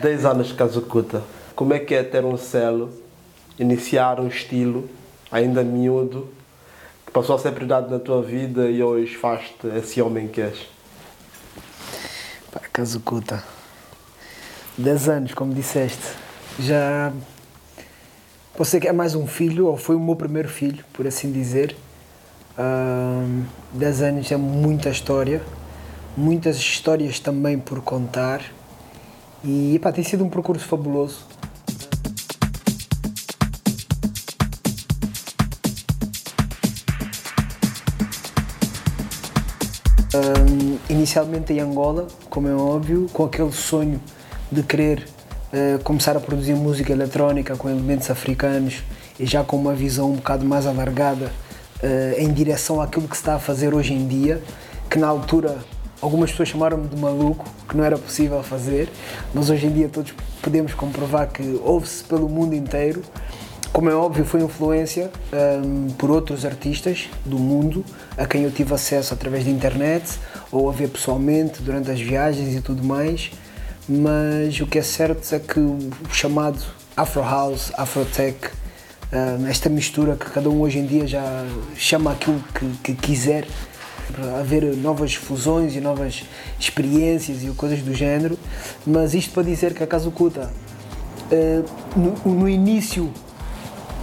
10 anos de Kazukuta. Como é que é ter um selo, iniciar um estilo, ainda miúdo, que passou a ser prioridade na tua vida e hoje faz-te esse homem que és? Pá, Kazukuta. 10 anos, como disseste. Já. Você que é mais um filho, ou foi o meu primeiro filho, por assim dizer. Ahm, 10 anos é muita história, muitas histórias também por contar. E pá, tem sido um percurso fabuloso. Ahm, inicialmente em Angola, como é óbvio, com aquele sonho de querer eh, começar a produzir música eletrónica com elementos africanos e já com uma visão um bocado mais alargada eh, em direção àquilo que se está a fazer hoje em dia, que na altura algumas pessoas chamaram-me de maluco, que não era possível fazer, mas hoje em dia todos podemos comprovar que ouve-se pelo mundo inteiro. Como é óbvio, foi influência hum, por outros artistas do mundo a quem eu tive acesso através da internet ou a ver pessoalmente durante as viagens e tudo mais. Mas o que é certo é que o chamado Afro House, Afro Tech, hum, esta mistura que cada um hoje em dia já chama aquilo que, que quiser, para haver novas fusões e novas experiências e coisas do género. Mas isto para dizer que a Kazukuta, eh, no, início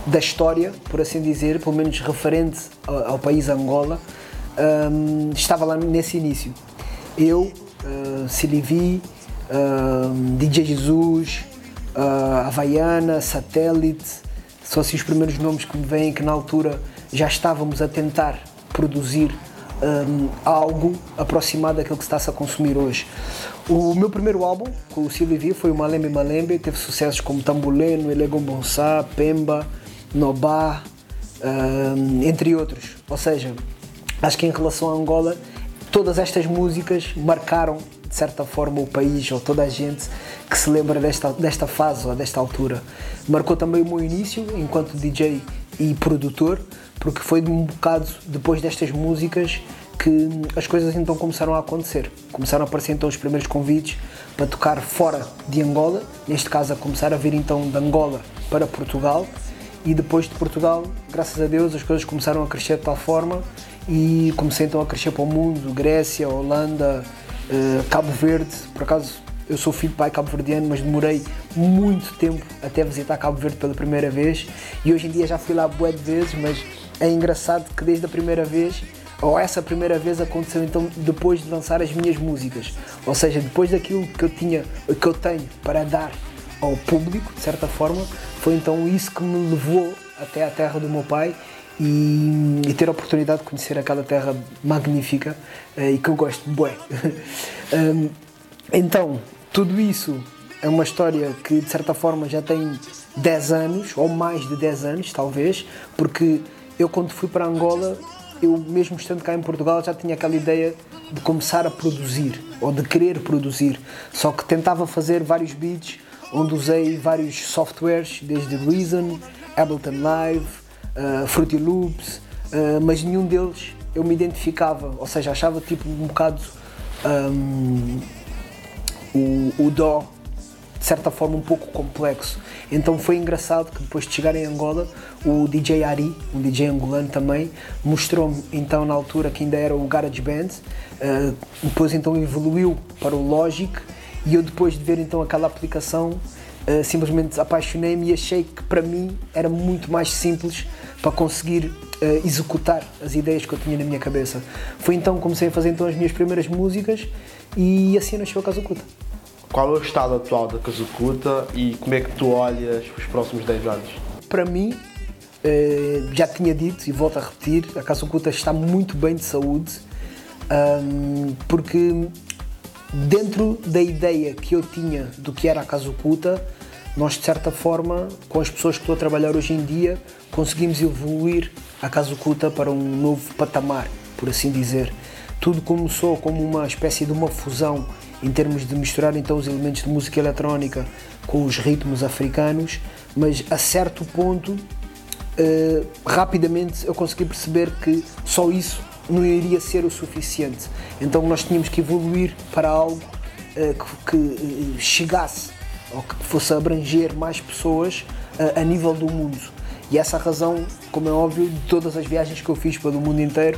da história, por assim dizer, pelo menos referente ao, país Angola, hum, estava lá nesse início. Eu, uh, Silivi, DJ Jesus, Havaiana, Satélite, são assim os primeiros nomes que me vêm que na altura já estávamos a tentar produzir hum, algo aproximado daquilo que está-se a consumir hoje. O meu primeiro álbum, com o Silivi, foi o Malembe Malembe, teve sucessos como Tambuleno, Elegom Bonsá, Pemba, Nobá, hum, entre outros. Ou seja, acho que em relação a Angola, todas estas músicas marcaram de certa forma o país ou toda a gente que se lembra desta, desta fase ou desta altura. Marcou também o meu início enquanto DJ e produtor, porque foi um bocado depois destas músicas que as coisas então começaram a acontecer. Começaram a aparecer então os primeiros convites para tocar fora de Angola, neste caso a começar a vir então de Angola para Portugal e depois de Portugal, graças a Deus, as coisas começaram a crescer de tal forma e comecei então a crescer para o mundo, Grécia, Holanda, eh, Cabo Verde, por acaso eu sou filho de pai cabo-verdiano, mas demorei muito tempo até visitar Cabo Verde pela primeira vez e hoje em dia já fui lá bué de vezes, mas é engraçado que desde a primeira vez ou essa primeira vez aconteceu então depois de lançar as minhas músicas, ou seja, depois daquilo que eu tinha, que eu tenho para dar ao público, de certa forma, foi então isso que me levou até à terra do meu pai e, e ter a oportunidade de conhecer aquela terra magnífica eh, e que eu gosto bué. então, tudo isso é uma história que de certa forma já tem 10 anos, ou mais de 10 anos talvez, porque eu quando fui para Angola, eu mesmo estando cá em Portugal já tinha aquela ideia de começar a produzir, ou de querer produzir, só que tentava fazer vários beats, onde usei vários softwares, desde Reason, Ableton Live, uh, Fruity Loops, uh, mas nenhum deles eu me identificava, ou seja, achava tipo um bocado um, o, o dó de certa forma um pouco complexo. Então foi engraçado que depois de chegar em Angola, o DJ Ari, um DJ angolano também, mostrou-me então na altura que ainda era o GarageBand, uh, depois então evoluiu para o Logic e eu depois de ver então aquela aplicação uh, simplesmente apaixonei-me e achei que para mim era muito mais simples para conseguir uh, executar as ideias que eu tinha na minha cabeça. Foi então que comecei a fazer então as minhas primeiras músicas e assim nasceu a Kazukuta. Qual é o estado atual da Kazukuta e como é que tu olhas os próximos 10 anos? Para mim, eh, já tinha dito e volto a repetir, a Kazukuta está muito bem de saúde, porque dentro da ideia que eu tinha do que era a Kazukuta, nós de certa forma, com as pessoas que estou a trabalhar hoje em dia, conseguimos evoluir a Kazukuta para um novo patamar, por assim dizer. Tudo começou como uma espécie de uma fusão em termos de misturar então os elementos de música eletrónica com os ritmos africanos, mas a certo ponto, eh, rapidamente eu consegui perceber que só isso não iria ser o suficiente. Então nós tínhamos que evoluir para algo eh, que, que, eh, chegasse ou que fosse abranger mais pessoas uh, a nível do mundo. E essa razão, como é óbvio, de todas as viagens que eu fiz pelo mundo inteiro,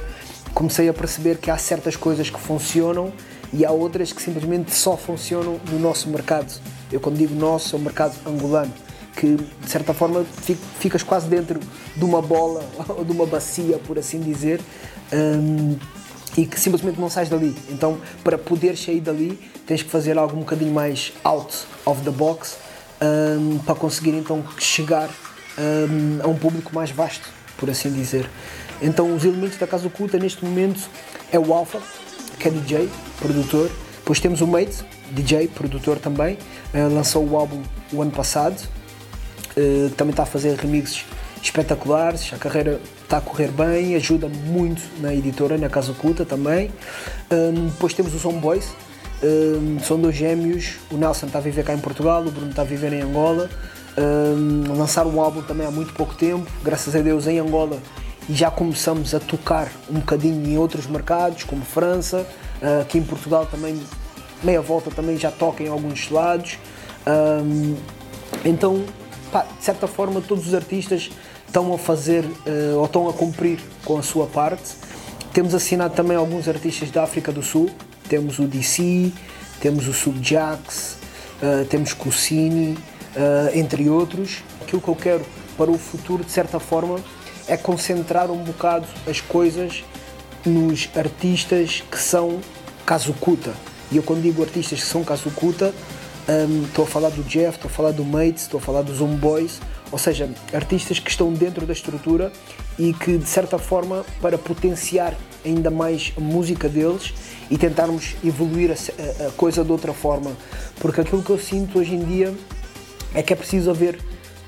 comecei a perceber que há certas coisas que funcionam e há outras que simplesmente só funcionam no nosso mercado. Eu quando digo nosso, é o mercado angolano, que de certa forma ficas quase dentro de uma bola ou de uma bacia, por assim dizer, um, e que simplesmente não sais dali. Então, para poder sair dali, tens que fazer algo um bocadinho mais out of the box um, para conseguir então chegar um, a um público mais vasto, por assim dizer. Então, os elementos da Casa Oculta neste momento é o Alpha, que é DJ, produtor. Depois temos o Mate, DJ, produtor também. Uh, lançou o álbum o ano passado. Uh, também está a fazer remixes espetaculares. A carreira está a correr bem, ajuda muito na editora, na Casa Oculta também. Um, depois temos os Homeboys, um, são dois gêmeos. O Nelson está a viver cá em Portugal, o Bruno está a viver em Angola. Um, lançaram um álbum também há muito pouco tempo, graças a Deus em Angola e já começamos a tocar um bocadinho em outros mercados, como França, uh, aqui em Portugal também, meia volta também já toca em alguns lados. Um, então, pá, de certa forma, todos os artistas estão a fazer uh, ou estão a cumprir com a sua parte. Temos assinado também alguns artistas da África do Sul, temos o DC, temos o Subjax, uh, temos Cucini, uh, entre outros. Aquilo que eu quero para o futuro, de certa forma, é concentrar um bocado as coisas nos artistas que são Kazukuta. E eu quando digo artistas que são Kazukuta, um, estou a falar do Jeff, estou a falar do Mates, estou a falar dos Homeboys, ou seja, artistas que estão dentro da estrutura e que de certa forma para potenciar ainda mais a música deles e tentarmos evoluir a, a, coisa de outra forma, porque aquilo que eu sinto hoje em dia é que é preciso haver,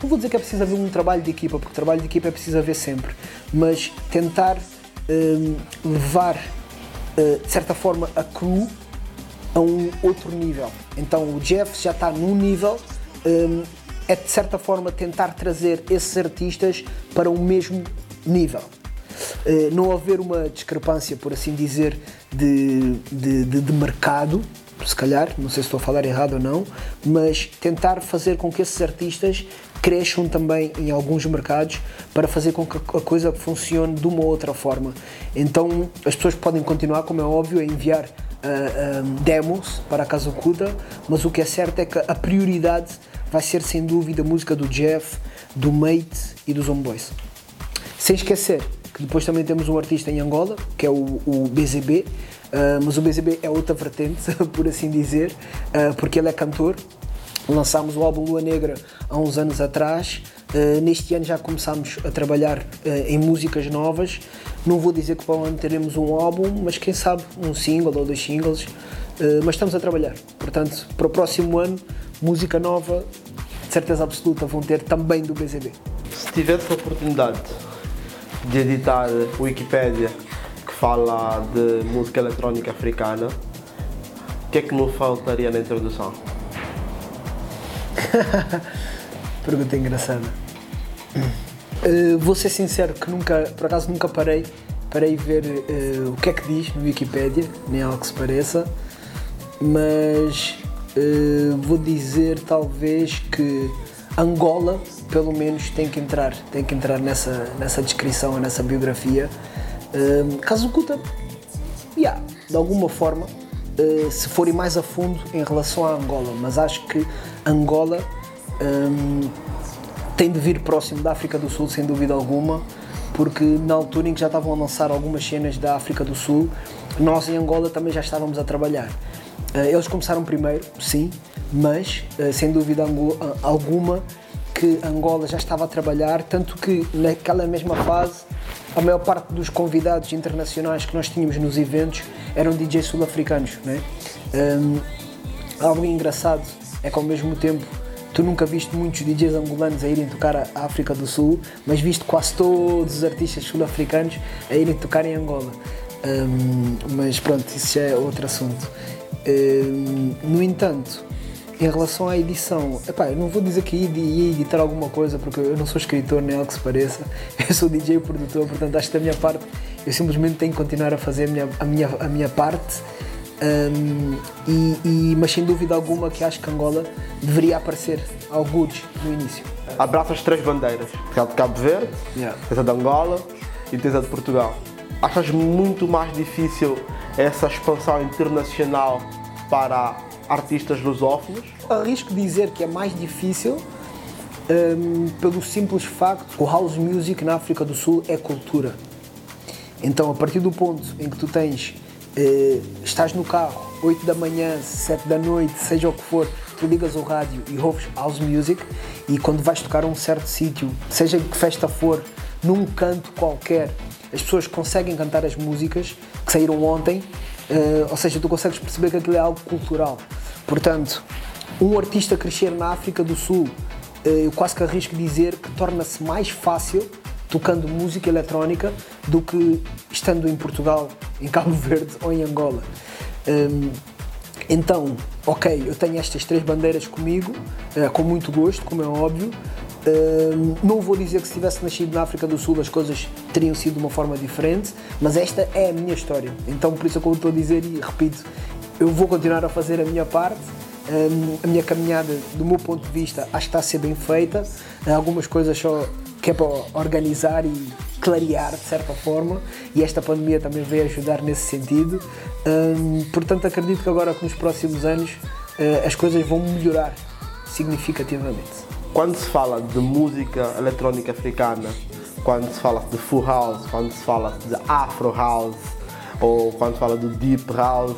não vou dizer que é preciso haver um trabalho de equipa, porque trabalho de equipa é preciso haver sempre, mas tentar um, levar uh, de certa forma a crew a um outro nível. Então o Jeff já está num nível, um, é de certa forma tentar trazer esses artistas para o mesmo nível. Uh, não haver uma discrepância, por assim dizer, de, de, de, de mercado, se calhar, não sei se estou a falar errado ou não, mas tentar fazer com que esses artistas cresçam também em alguns mercados para fazer com que a coisa funcione de uma outra forma. Então as pessoas podem continuar, como é óbvio, a enviar uh, demos para a Casa Oculta, mas o que é certo é que a prioridade vai ser sem dúvida a música do Jeff, do Mate e dos Homeboys. Sem esquecer que depois também temos um artista em Angola, que é o, o BZB, Uh, mas o BZB é outra vertente, por assim dizer, uh, porque ele é cantor. Lançámos o álbum Lua Negra há uns anos atrás. Uh, neste ano já começámos a trabalhar em músicas novas. Não vou dizer que para o ano teremos um álbum, mas quem sabe um single ou dois singles. mas estamos a trabalhar. Portanto, para o próximo ano, música nova, de certeza absoluta, vão ter também do BZB. Se tivesse a oportunidade de editar Wikipedia fala de música eletrónica africana, o que é que não faltaria na introdução? Pergunta engraçada. Uh, vou ser sincero que nunca, por acaso nunca parei parei ver uh, o que é que diz no Wikipedia, nem algo que se pareça, mas uh, vou dizer talvez que Angola pelo menos tem que entrar, tem que entrar nessa, nessa descrição, nessa biografia, um, oculta, yeah, de alguma forma, uh, se forem mais a fundo em relação à Angola, mas acho que Angola um, tem de vir próximo da África do Sul, sem dúvida alguma, porque na altura em que já estavam a lançar algumas cenas da África do Sul, nós em Angola também já estávamos a trabalhar. Uh, eles começaram primeiro, sim, mas uh, sem dúvida alguma que Angola já estava a trabalhar, tanto que naquela mesma fase a maior parte dos convidados internacionais que nós tínhamos nos eventos eram DJs sul-africanos. Né? Um, algo engraçado é que ao mesmo tempo tu nunca viste muitos DJs angolanos a irem tocar a África do Sul, mas viste quase todos os artistas sul-africanos a irem tocar em Angola. Um, mas pronto, isso já é outro assunto. Um, no entanto, em relação à edição, epá, eu não vou dizer que ia editar alguma coisa porque eu não sou escritor nem algo que se pareça, eu sou DJ e produtor, portanto acho que da minha parte eu simplesmente tenho que continuar a fazer a minha, a minha, a minha parte Um, e, e, mas sem dúvida alguma que acho que Angola deveria aparecer ao good no início. Abraça as três bandeiras, a de Cabo Verde, Yeah. tens a de Angola e tens a de Portugal. Achas muito mais difícil essa expansão internacional para artistas lusófonos? Arrisco dizer que é mais difícil um, pelo simples facto que o house music na África do Sul é cultura. Então, a partir do ponto em que tu tens, eh, estás no carro, 8 da manhã, 7 da noite, seja o que for, tu ligas o rádio e ouves house music e quando vais tocar a um certo sítio, seja que festa for, num canto qualquer, as pessoas conseguem cantar as músicas que saíram ontem, eh, ou seja, tu consegues perceber que aquilo é algo cultural. Portanto, um artista crescer na África do Sul, eh, eu quase que arrisco dizer que torna-se mais fácil tocando música eletrónica do que estando em Portugal, em Cabo Verde ou em Angola. Hum, então, ok, eu tenho estas três bandeiras comigo, eh, com muito gosto, como é óbvio. Hum, não vou dizer que se tivesse nascido na África do Sul as coisas teriam sido de uma forma diferente, mas esta é a minha história. Então, por isso é que eu estou a dizer e repito, eu vou continuar a fazer a minha parte. Hum, a minha caminhada, do meu ponto de vista, acho que está a ser bem feita. Algumas coisas só que é para organizar e clarear de certa forma e esta pandemia também veio ajudar nesse sentido. Hum, portanto, acredito que agora nos próximos anos eh, as coisas vão melhorar significativamente. Quando se fala de música eletrónica africana, quando se fala de full house, quando se fala de afro house ou quando se fala do deep house,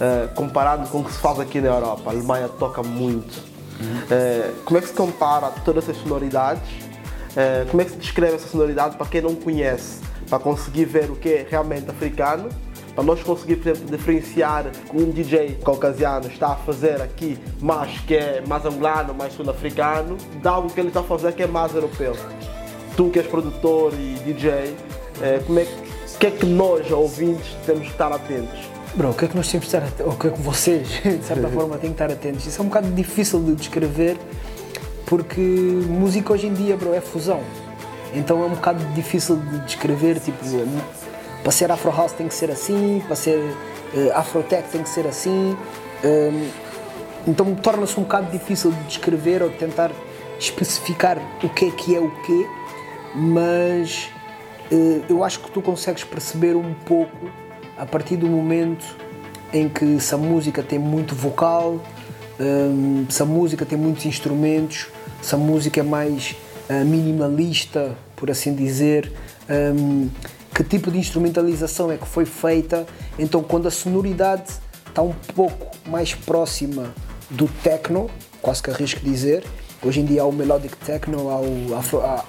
eh, comparado com o que se faz aqui na Europa, a Alemanha toca muito. Eh, como é que se compara todas essas sonoridades? Eh, como é que se descreve essa sonoridade para quem não conhece, para conseguir ver o que é realmente africano? Para nós conseguir, por exemplo, diferenciar que um DJ caucasiano está a fazer aqui, mas que é mais angolano, mais sul-africano, de algo que ele está a fazer que é mais europeu. Tu que és produtor e DJ, como é que, que é que nós, ouvintes, temos que estar atentos? Bro, o que é que nós temos que estar atentos? O que é que vocês, de certa forma, têm que estar atentos? Isso é um bocado difícil de descrever porque música hoje em dia, bro, é fusão. Então é um bocado difícil de descrever, tipo, para ser Afro House tem que ser assim, para ser uh, Afrotech tem que ser assim. Um, então torna-se um bocado difícil de descrever ou de tentar especificar o que é que é o quê, mas uh, eu acho que tu consegues perceber um pouco a partir do momento em que se a música tem muito vocal, um, se a música tem muitos instrumentos, se a música é mais uh, minimalista, por assim dizer, um, que tipo de instrumentalização é que foi feita. Então, quando a sonoridade está um pouco mais próxima do techno, quase que arrisco dizer, hoje em dia há o melodic techno, há o afro, há,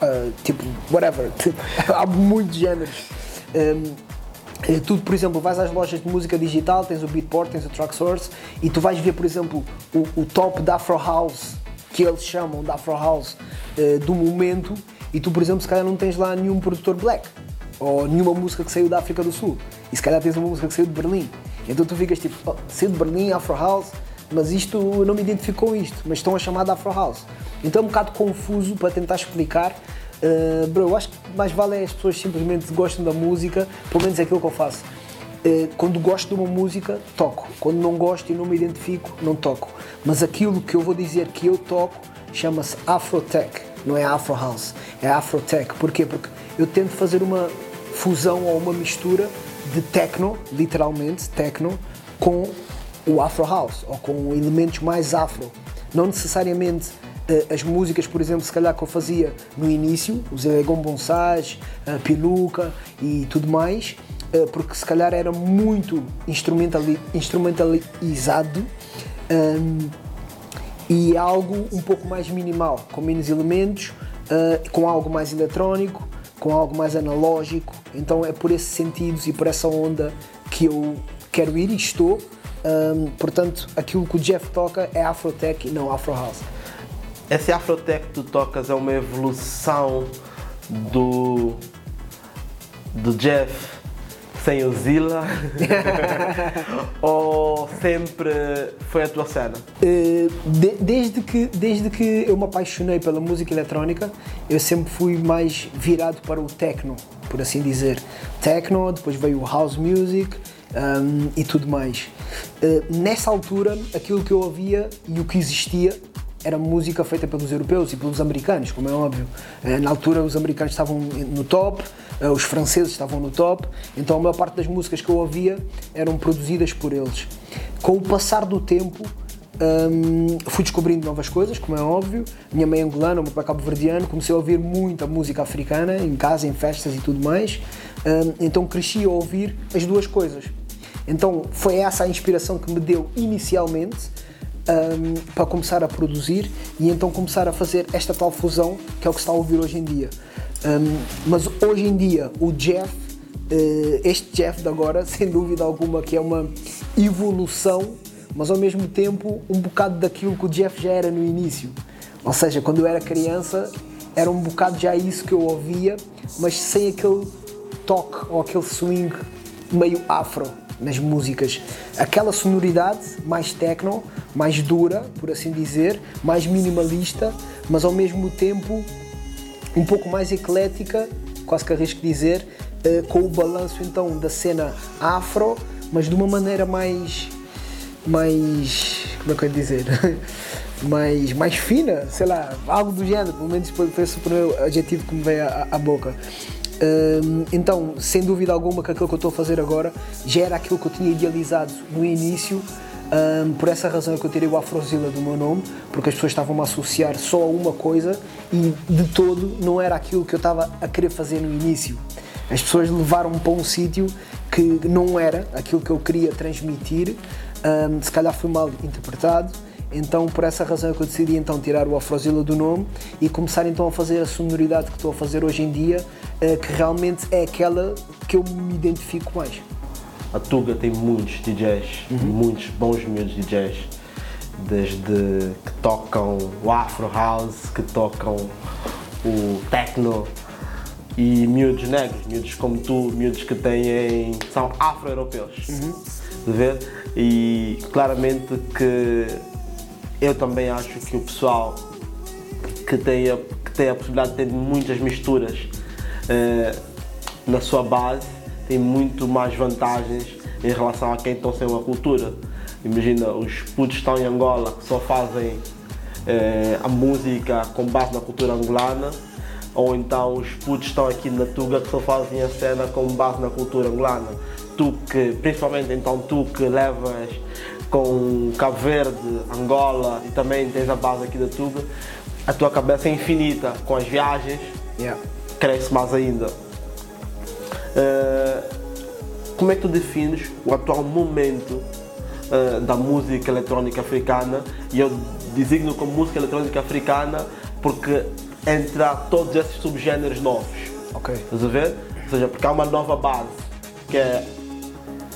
tipo, whatever, há muitos géneros. Um, Tu, por exemplo, vais às lojas de música digital, tens o Beatport, tens o Tracksource e tu vais ver, por exemplo, o, o top da Afro House, que eles chamam de Afro House, uh, do momento, e tu, por exemplo, se calhar não tens lá nenhum produtor black ou nenhuma música que saiu da África do Sul e se calhar tens uma música que saiu de Berlim. Então tu ficas tipo, oh, saiu de Berlim, Afro House, mas isto eu não me identifico com isto, mas estão a chamar de Afro House. Então é um bocado confuso para tentar explicar. Uh, bro, eu acho que mais vale é as pessoas simplesmente gostam da música, pelo menos é aquilo que eu faço. Uh, quando gosto de uma música, toco. Quando não gosto e não me identifico, não toco. Mas aquilo que eu vou dizer que eu toco chama-se Afrotech, não é Afro House, é Afrotech. Porquê? Porque eu tento fazer uma fusão ou uma mistura de techno, literalmente techno, com o Afro House ou com elementos mais afro. Não necessariamente as músicas, por exemplo, se calhar que eu fazia no início, os Egon Bonsage, a Piluca e tudo mais, uh, porque se calhar era muito instrumentali instrumentalizado um, e algo um pouco mais minimal, com menos elementos, uh, com algo mais eletrónico, com algo mais analógico. Então é por esses sentidos e por essa onda que eu quero ir e estou. Um, portanto, aquilo que o Jeff toca é Afrotech e não Afro House. Esse Afrotech que tu tocas é uma evolução do, do Jeff sem o Zilla? Ou sempre foi a tua cena? Uh, de, desde, que, desde que eu me apaixonei pela música eletrónica, eu sempre fui mais virado para o techno, por assim dizer. Techno, depois veio o house music um, e tudo mais. Uh, nessa altura, aquilo que eu ouvia e o que existia era música feita pelos europeus e pelos americanos, como é óbvio. Uh, na altura, os americanos estavam no top, uh, os franceses estavam no top, então a maior parte das músicas que eu ouvia eram produzidas por eles. Com o passar do tempo, um, fui descobrindo novas coisas, como é óbvio. Minha mãe é angolana, o meu pai cabo-verdiano, comecei a ouvir muita música africana em casa, em festas e tudo mais. Um, então cresci a ouvir as duas coisas. Então foi essa a inspiração que me deu inicialmente um, para começar a produzir e então começar a fazer esta tal fusão que é o que está a ouvir hoje em dia. mas hoje em dia o Jeff, uh, este Jeff de agora, sem dúvida alguma que é uma evolução mas ao mesmo tempo um bocado daquilo que o Jeff já era no início. Ou seja, quando eu era criança, era um bocado já isso que eu ouvia, mas sem aquele toque ou aquele swing meio afro nas músicas. Aquela sonoridade mais techno, mais dura, por assim dizer, mais minimalista, mas ao mesmo tempo um pouco mais eclética, quase que arrisco dizer, eh, com o balanço então da cena afro, mas de uma maneira mais mais. como é que eu ia dizer? mais, mais fina, sei lá, algo do género, pelo menos foi, esse o primeiro adjetivo que me veio à, à boca. Então, sem dúvida alguma, que aquilo que eu estou a fazer agora já era aquilo que eu tinha idealizado no início. Um, por essa razão é que eu tirei o Afrozilla do meu nome, porque as pessoas estavam a associar só a uma coisa e de todo não era aquilo que eu estava a querer fazer no início. As pessoas levaram-me para um sítio que não era aquilo que eu queria transmitir um, se calhar foi mal interpretado. Então, por essa razão é que eu decidi então tirar o Afrozilla do nome e começar então a fazer a sonoridade que estou a fazer hoje em dia, uh, que realmente é aquela que eu me identifico mais. A Tuga tem muitos DJs, uhum. muitos bons miúdos DJs, desde que tocam o Afro House, que tocam o Techno, e miúdos negros, miúdos como tu, miúdos que têm, são afro-europeus. Uhum. De ver? E claramente que eu também acho que o pessoal que tem a, que tem a possibilidade de ter muitas misturas eh, na sua base tem muito mais vantagens em relação a quem estão sem uma cultura. Imagina, os putos estão em Angola que só fazem eh, a música com base na cultura angolana ou então os putos estão aqui na Tuga que só fazem a cena com base na cultura angolana tu que, principalmente então tu que levas com Cabo Verde, Angola e também tens a base aqui da Tuga, a tua cabeça é infinita com as viagens, yeah. cresce mais ainda. Uh, como é que tu defines o atual momento uh, da música eletrónica africana? E eu designo como música eletrónica africana porque entra todos esses subgêneros novos. Ok. Estás a ver? Ou seja, porque há uma nova base que é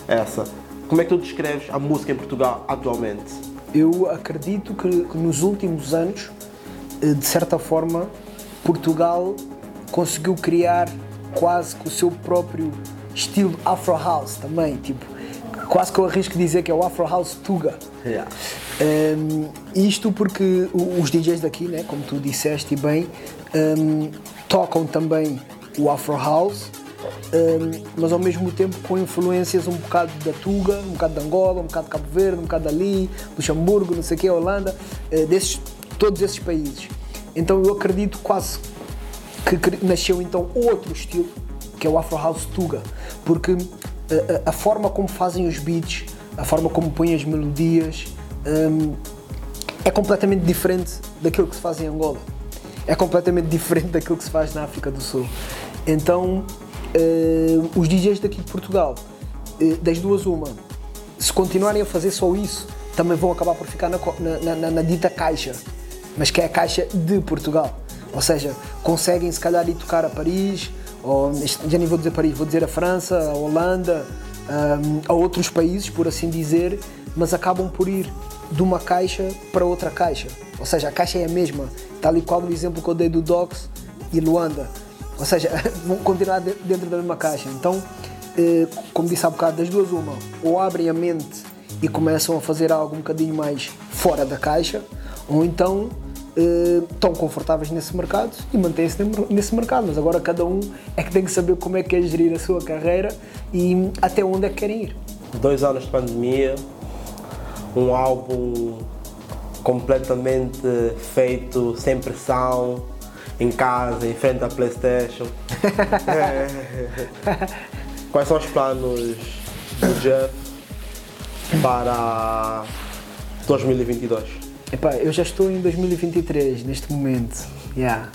essa. Como é que tu descreves a música em Portugal atualmente? Eu acredito que, nos últimos anos, eh, de certa forma, Portugal conseguiu criar quase que o seu próprio estilo Afro House também, tipo, quase que eu arrisco dizer que é o Afro House Tuga. Yeah. Um, isto porque os DJs daqui, né, como tu disseste bem, um, tocam também o Afro House mas ao mesmo tempo com influências um bocado da Tuga, um bocado de Angola, um bocado de Cabo Verde, um bocado dali, Luxemburgo, não sei o que, Holanda, uh, desses, todos esses países. Então eu acredito quase que nasceu então outro estilo, que é o Afro House Tuga, porque uh, a, forma como fazem os beats, a forma como põem as melodias, um, é completamente diferente daquilo que se faz em Angola. É completamente diferente daquilo que se faz na África do Sul. Então, uh, os DJs daqui de Portugal, uh, das duas uma, se continuarem a fazer só isso, também vão acabar por ficar na, na, na, na dita caixa, mas que é a caixa de Portugal. Ou seja, conseguem se calhar ir tocar a Paris, ou já nem vou dizer Paris, vou dizer a França, a Holanda, um, a outros países, por assim dizer, mas acabam por ir de uma caixa para outra caixa. Ou seja, a caixa é a mesma, tal e qual no exemplo que eu dei do Docs e Luanda. Ou seja, vão continuar dentro da mesma caixa. Então, eh, como disse há bocado, das duas uma, ou abrem a mente e começam a fazer algo um bocadinho mais fora da caixa, ou então eh, estão confortáveis nesse mercado e mantêm-se nesse mercado. Mas agora cada um é que tem que saber como é que quer gerir a sua carreira e até onde é que querem ir. dois anos de pandemia, um álbum completamente feito sem pressão, em casa, em frente à Playstation. É. Quais são os planos do Jeff para 2022? Epá, eu já estou em 2023 neste momento. Yeah.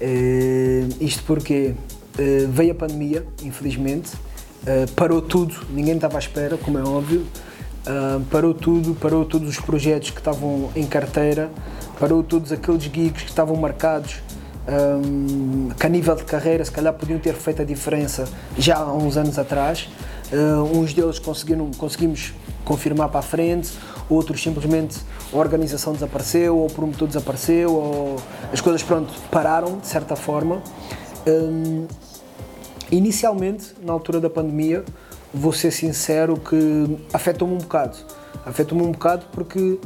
Uh, isto porque uh, veio a pandemia, infelizmente, uh, parou tudo, ninguém estava à espera, como é óbvio. parou tudo, parou todos os projetos que estavam em carteira, parou todos aqueles gigs que estavam marcados um, que a nível de carreira se calhar podiam ter feito a diferença já há uns anos atrás. Uh, uns deles conseguiram, conseguimos confirmar para a frente, outros simplesmente a organização desapareceu, ou o promotor desapareceu, ou as coisas pronto, pararam de certa forma. Um, inicialmente, na altura da pandemia, vou ser sincero que afetou-me um bocado. Afetou-me um bocado porque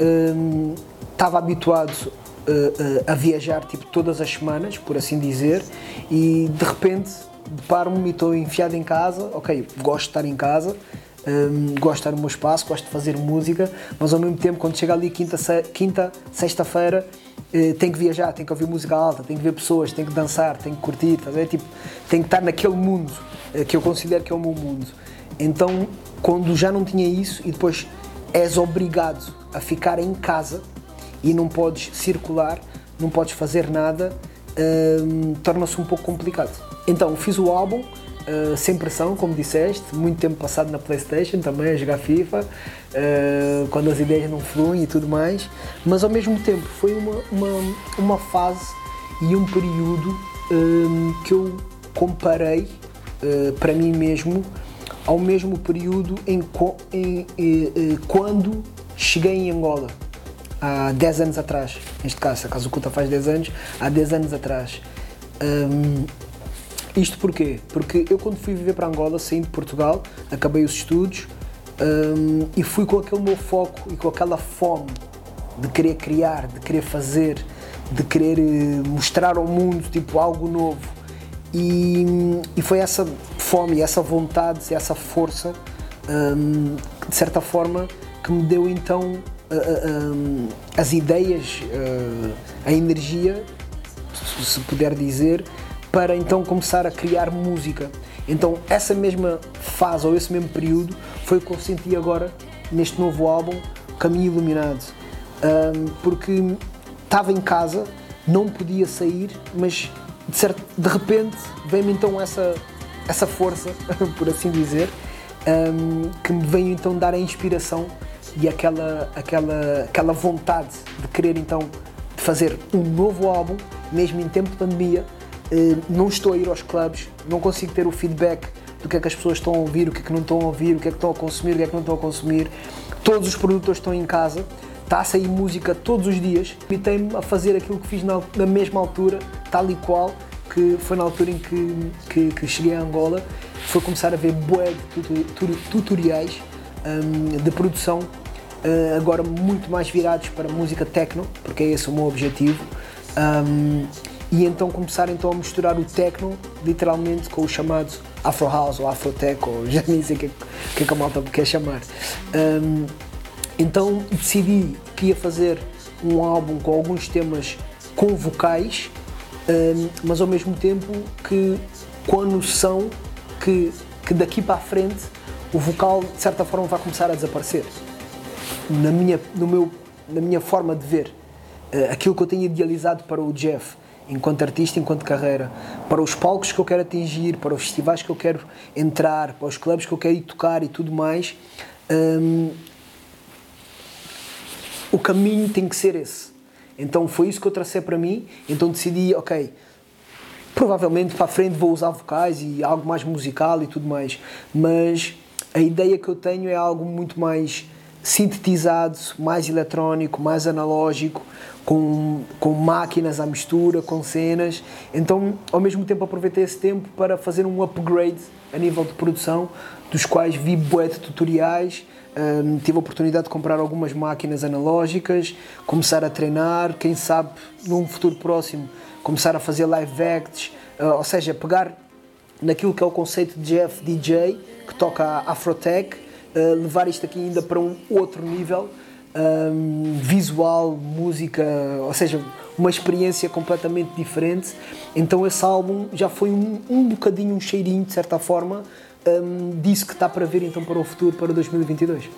um, estava habituado uh, a viajar tipo todas as semanas, por assim dizer, e de repente deparo-me e estou enfiado em casa, ok, gosto de estar em casa, um, gosto de estar no meu espaço, gosto de fazer música, mas ao mesmo tempo quando chega ali quinta, se, quinta sexta-feira uh, tenho que viajar, tenho que ouvir música alta, tenho que ver pessoas, tenho que dançar, tenho que curtir, tá tipo, tenho que estar naquele mundo uh, que eu considero que é o meu mundo. Então, quando já não tinha isso e depois és obrigado a ficar em casa, e não podes circular, não podes fazer nada, hum, torna-se um pouco complicado. Então fiz o álbum uh, sem pressão, como disseste, muito tempo passado na Playstation também a jogar FIFA, uh, quando as ideias não fluem e tudo mais, mas ao mesmo tempo foi uma, uma, uma fase e um período que eu comparei uh, para mim mesmo ao mesmo período em, em, em, quando cheguei em Angola há 10 anos atrás, neste caso, a Casa Oculta faz 10 anos, há 10 anos atrás. Um, isto porquê? Porque eu quando fui viver para Angola, saí de Portugal, acabei os estudos um, e fui com aquele meu foco e com aquela fome de querer criar, de querer fazer, de querer eh, mostrar ao mundo tipo algo novo. E, e foi essa fome, essa vontade, essa força, um, de certa forma, que me deu então as ideias, a energia, se puder dizer, para então começar a criar música. Então essa mesma fase ou esse mesmo período foi o que eu senti agora neste novo álbum, Caminho Iluminado, porque estava em casa, não podia sair, mas de, certo, de repente veio-me então essa, essa força, por assim dizer, que me veio então dar a inspiração e aquela, aquela, aquela vontade de querer então fazer um novo álbum, mesmo em tempo de pandemia. Eh, não estou a ir aos clubes, não consigo ter o feedback do que é que as pessoas estão a ouvir, o que é que não estão a ouvir, o que é que estão a consumir, o que é que não estão a consumir. Todos os produtores estão em casa, está a sair música todos os dias. e me a fazer aquilo que fiz na, mesma altura, tal e qual, que foi na altura em que, que, que cheguei a Angola. Foi começar a ver bué de tutoriais um, de produção uh, agora muito mais virados para música techno, porque é esse o meu objetivo. Um, e então começar então a misturar o techno literalmente com o chamado Afro House ou Afro Tech, ou já nem sei o que, é que, é que a malta quer chamar. Um, então decidi que ia fazer um álbum com alguns temas com vocais, um, mas ao mesmo tempo que com a noção que, que daqui para a frente o vocal de certa forma vai começar a desaparecer na minha, no meu, na minha forma de ver, uh, aquilo que eu tenho idealizado para o Jeff, enquanto artista, enquanto carreira, para os palcos que eu quero atingir, para os festivais que eu quero entrar, para os clubes que eu quero ir tocar e tudo mais, um, o caminho tem que ser esse. Então foi isso que eu tracei para mim, então decidi, ok, provavelmente para a frente vou usar vocais e algo mais musical e tudo mais, mas a ideia que eu tenho é algo muito mais sintetizado, mais eletrónico, mais analógico, com, com máquinas à mistura, com cenas. Então, ao mesmo tempo, aproveitei esse tempo para fazer um upgrade a nível de produção, dos quais vi bué de tutoriais, um, tive a oportunidade de comprar algumas máquinas analógicas, começar a treinar, quem sabe num futuro próximo começar a fazer live acts, uh, ou seja, pegar naquilo que é o conceito de Jeff DJ, que toca Afrotech, levar isto aqui ainda para um outro nível, um, visual, música, ou seja, uma experiência completamente diferente. Então esse álbum já foi um, um bocadinho, um cheirinho, de certa forma, um, disso que está para ver então para o futuro, para 2022.